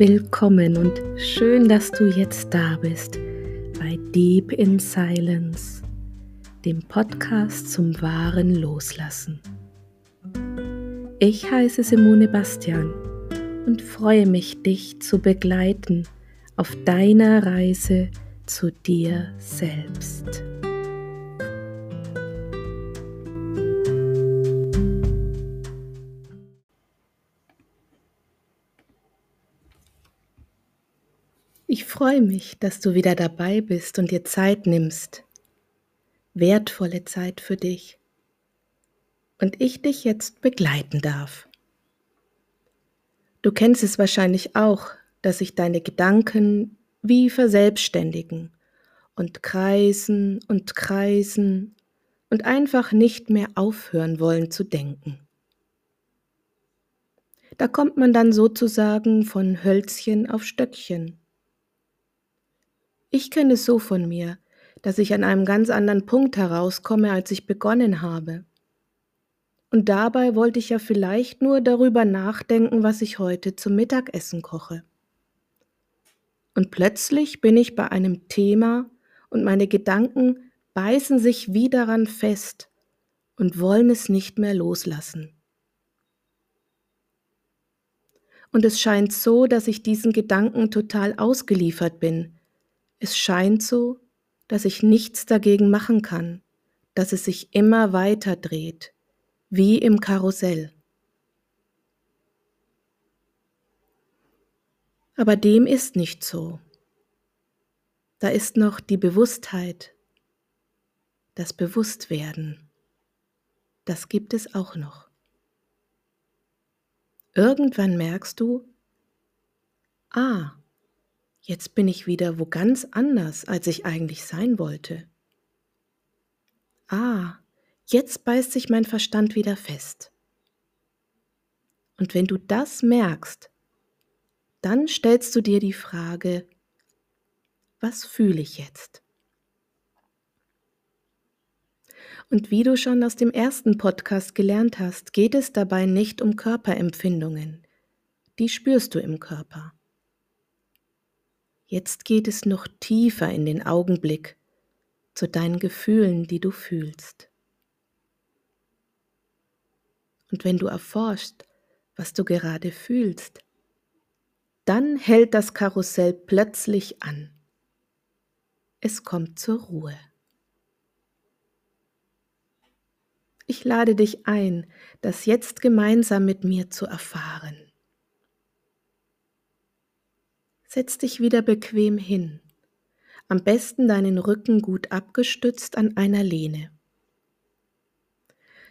willkommen und schön, dass du jetzt da bist bei Deep in Silence, dem Podcast zum wahren Loslassen. Ich heiße Simone Bastian und freue mich, dich zu begleiten auf deiner Reise zu dir selbst. Freue mich, dass du wieder dabei bist und dir Zeit nimmst. Wertvolle Zeit für dich. Und ich dich jetzt begleiten darf. Du kennst es wahrscheinlich auch, dass sich deine Gedanken wie verselbstständigen und kreisen und kreisen und einfach nicht mehr aufhören wollen zu denken. Da kommt man dann sozusagen von Hölzchen auf Stöckchen ich kenne es so von mir, dass ich an einem ganz anderen Punkt herauskomme, als ich begonnen habe. Und dabei wollte ich ja vielleicht nur darüber nachdenken, was ich heute zum Mittagessen koche. Und plötzlich bin ich bei einem Thema und meine Gedanken beißen sich wie daran fest und wollen es nicht mehr loslassen. Und es scheint so, dass ich diesen Gedanken total ausgeliefert bin, es scheint so, dass ich nichts dagegen machen kann, dass es sich immer weiter dreht, wie im Karussell. Aber dem ist nicht so. Da ist noch die Bewusstheit, das Bewusstwerden. Das gibt es auch noch. Irgendwann merkst du, ah, Jetzt bin ich wieder wo ganz anders, als ich eigentlich sein wollte. Ah, jetzt beißt sich mein Verstand wieder fest. Und wenn du das merkst, dann stellst du dir die Frage, was fühle ich jetzt? Und wie du schon aus dem ersten Podcast gelernt hast, geht es dabei nicht um Körperempfindungen. Die spürst du im Körper. Jetzt geht es noch tiefer in den Augenblick zu deinen Gefühlen, die du fühlst. Und wenn du erforschst, was du gerade fühlst, dann hält das Karussell plötzlich an. Es kommt zur Ruhe. Ich lade dich ein, das jetzt gemeinsam mit mir zu erfahren. Setz dich wieder bequem hin. Am besten deinen Rücken gut abgestützt an einer Lehne.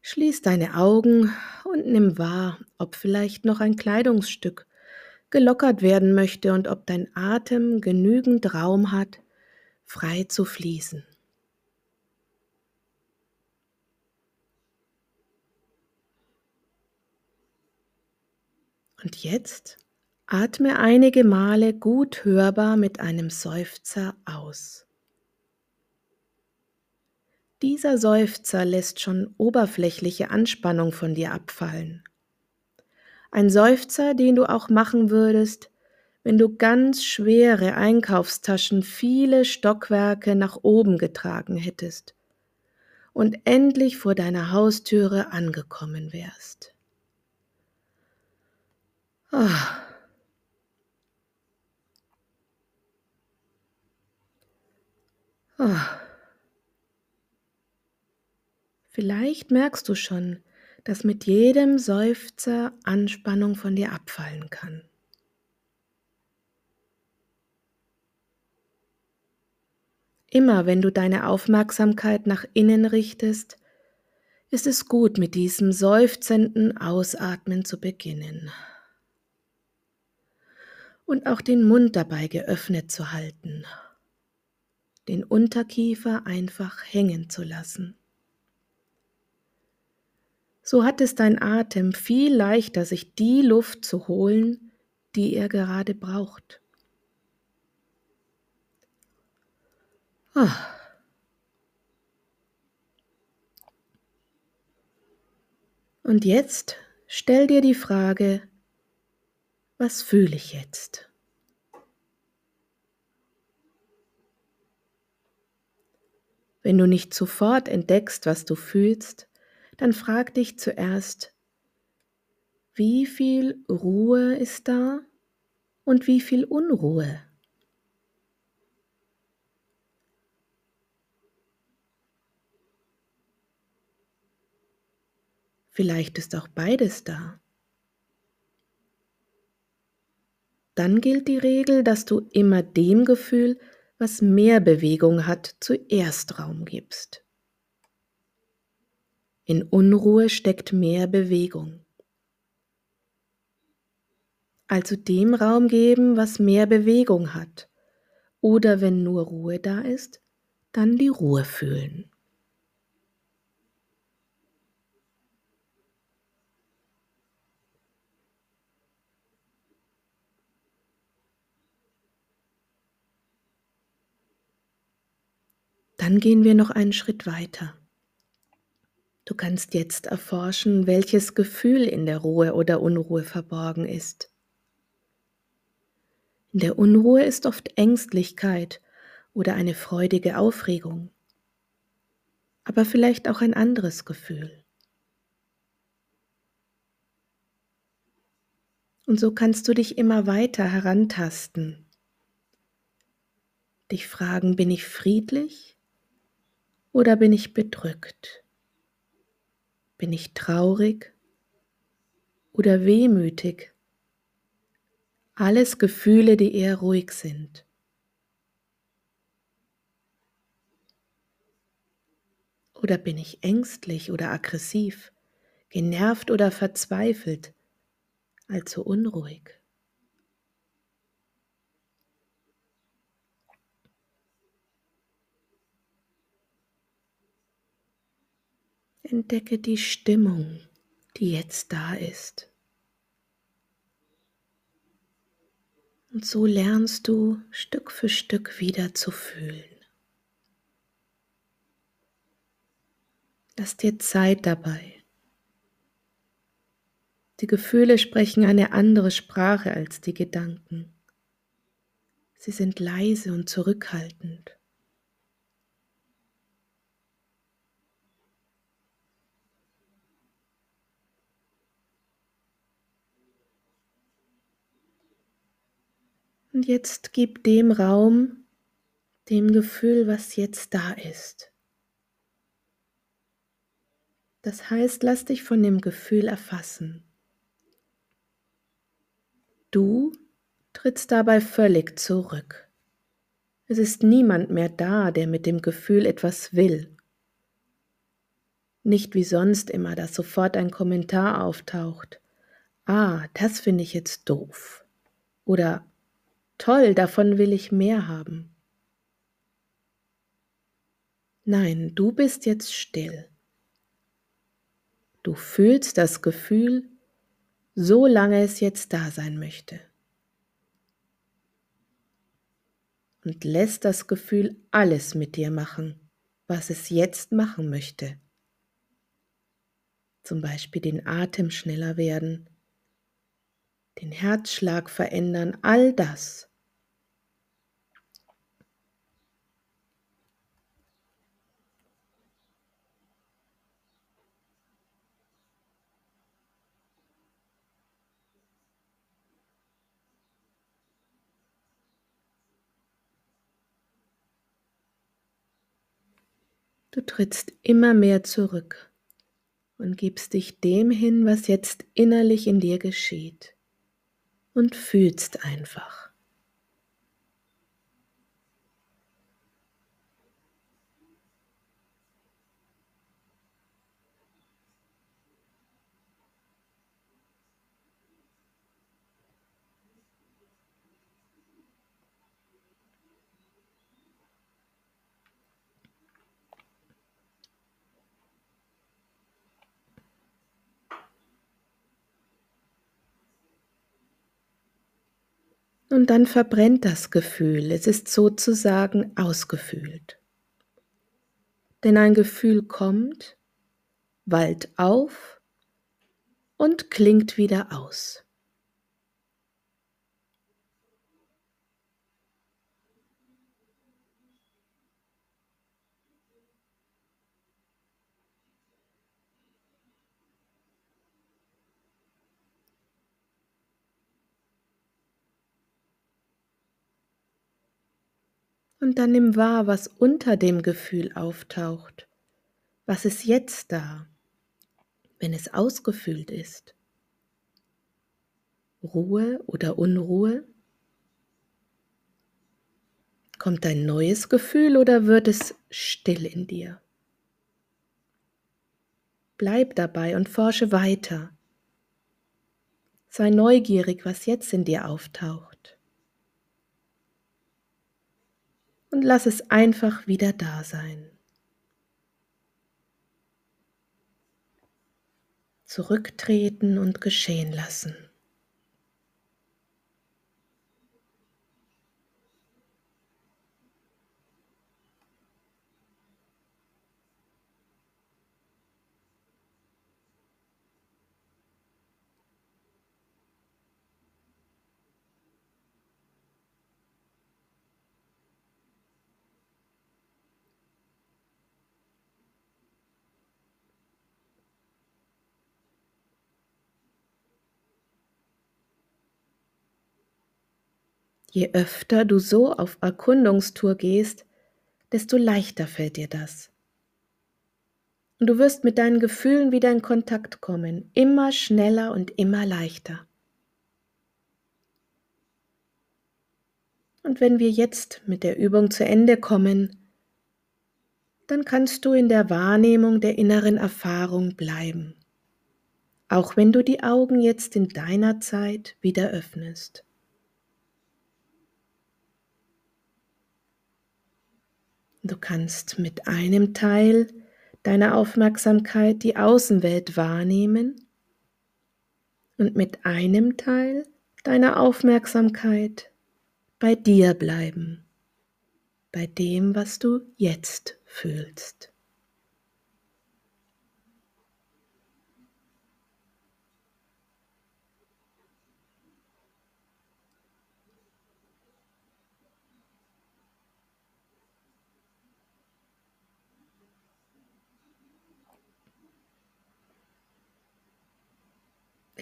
Schließ deine Augen und nimm wahr, ob vielleicht noch ein Kleidungsstück gelockert werden möchte und ob dein Atem genügend Raum hat, frei zu fließen. Und jetzt Atme einige Male gut hörbar mit einem Seufzer aus. Dieser Seufzer lässt schon oberflächliche Anspannung von dir abfallen. Ein Seufzer, den du auch machen würdest, wenn du ganz schwere Einkaufstaschen viele Stockwerke nach oben getragen hättest und endlich vor deiner Haustüre angekommen wärst. Oh. Vielleicht merkst du schon, dass mit jedem Seufzer Anspannung von dir abfallen kann. Immer wenn du deine Aufmerksamkeit nach innen richtest, ist es gut, mit diesem seufzenden Ausatmen zu beginnen. Und auch den Mund dabei geöffnet zu halten den Unterkiefer einfach hängen zu lassen. So hat es dein Atem viel leichter, sich die Luft zu holen, die er gerade braucht. Oh. Und jetzt stell dir die Frage, was fühle ich jetzt? Wenn du nicht sofort entdeckst, was du fühlst, dann frag dich zuerst, wie viel Ruhe ist da und wie viel Unruhe? Vielleicht ist auch beides da. Dann gilt die Regel, dass du immer dem Gefühl, was mehr Bewegung hat, zuerst Raum gibst. In Unruhe steckt mehr Bewegung. Also dem Raum geben, was mehr Bewegung hat. Oder wenn nur Ruhe da ist, dann die Ruhe fühlen. Dann gehen wir noch einen Schritt weiter. Du kannst jetzt erforschen, welches Gefühl in der Ruhe oder Unruhe verborgen ist. In der Unruhe ist oft Ängstlichkeit oder eine freudige Aufregung, aber vielleicht auch ein anderes Gefühl. Und so kannst du dich immer weiter herantasten, dich fragen, bin ich friedlich oder bin ich bedrückt? Bin ich traurig oder wehmütig? Alles Gefühle, die eher ruhig sind. Oder bin ich ängstlich oder aggressiv, genervt oder verzweifelt, also unruhig? Entdecke die Stimmung, die jetzt da ist. Und so lernst du Stück für Stück wieder zu fühlen. Lass dir Zeit dabei. Die Gefühle sprechen eine andere Sprache als die Gedanken. Sie sind leise und zurückhaltend. Und jetzt gib dem Raum, dem Gefühl, was jetzt da ist. Das heißt, lass dich von dem Gefühl erfassen. Du trittst dabei völlig zurück. Es ist niemand mehr da, der mit dem Gefühl etwas will. Nicht wie sonst immer, dass sofort ein Kommentar auftaucht. Ah, das finde ich jetzt doof. Oder Toll, davon will ich mehr haben. Nein, du bist jetzt still. Du fühlst das Gefühl, solange es jetzt da sein möchte. Und lässt das Gefühl alles mit dir machen, was es jetzt machen möchte. Zum Beispiel den Atem schneller werden, den Herzschlag verändern, all das. Du trittst immer mehr zurück und gibst dich dem hin, was jetzt innerlich in dir geschieht und fühlst einfach. Und dann verbrennt das Gefühl, es ist sozusagen ausgefühlt. Denn ein Gefühl kommt, wallt auf und klingt wieder aus. Und dann nimm wahr, was unter dem Gefühl auftaucht. Was ist jetzt da, wenn es ausgefüllt ist? Ruhe oder Unruhe? Kommt ein neues Gefühl oder wird es still in dir? Bleib dabei und forsche weiter. Sei neugierig, was jetzt in dir auftaucht. Und lass es einfach wieder da sein. Zurücktreten und geschehen lassen. Je öfter du so auf Erkundungstour gehst, desto leichter fällt dir das. Und du wirst mit deinen Gefühlen wieder in Kontakt kommen, immer schneller und immer leichter. Und wenn wir jetzt mit der Übung zu Ende kommen, dann kannst du in der Wahrnehmung der inneren Erfahrung bleiben, auch wenn du die Augen jetzt in deiner Zeit wieder öffnest. Du kannst mit einem Teil deiner Aufmerksamkeit die Außenwelt wahrnehmen und mit einem Teil deiner Aufmerksamkeit bei dir bleiben, bei dem, was du jetzt fühlst.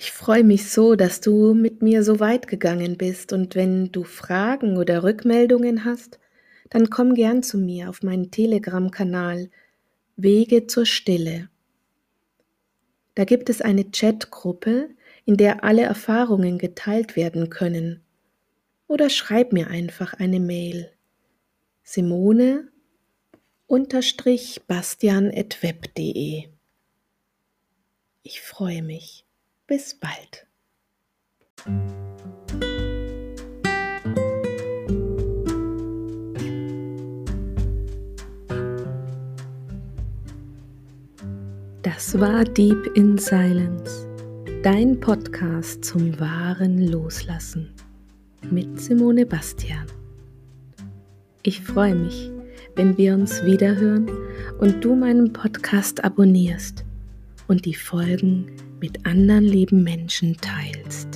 Ich freue mich so, dass du mit mir so weit gegangen bist und wenn du Fragen oder Rückmeldungen hast, dann komm gern zu mir auf meinen Telegram-Kanal Wege zur Stille. Da gibt es eine Chatgruppe, in der alle Erfahrungen geteilt werden können. Oder schreib mir einfach eine Mail. Simone bastian.web.de Ich freue mich. Bis bald. Das war Deep in Silence, dein Podcast zum wahren Loslassen mit Simone Bastian. Ich freue mich, wenn wir uns wiederhören und du meinen Podcast abonnierst und die Folgen mit anderen lieben Menschen teilst.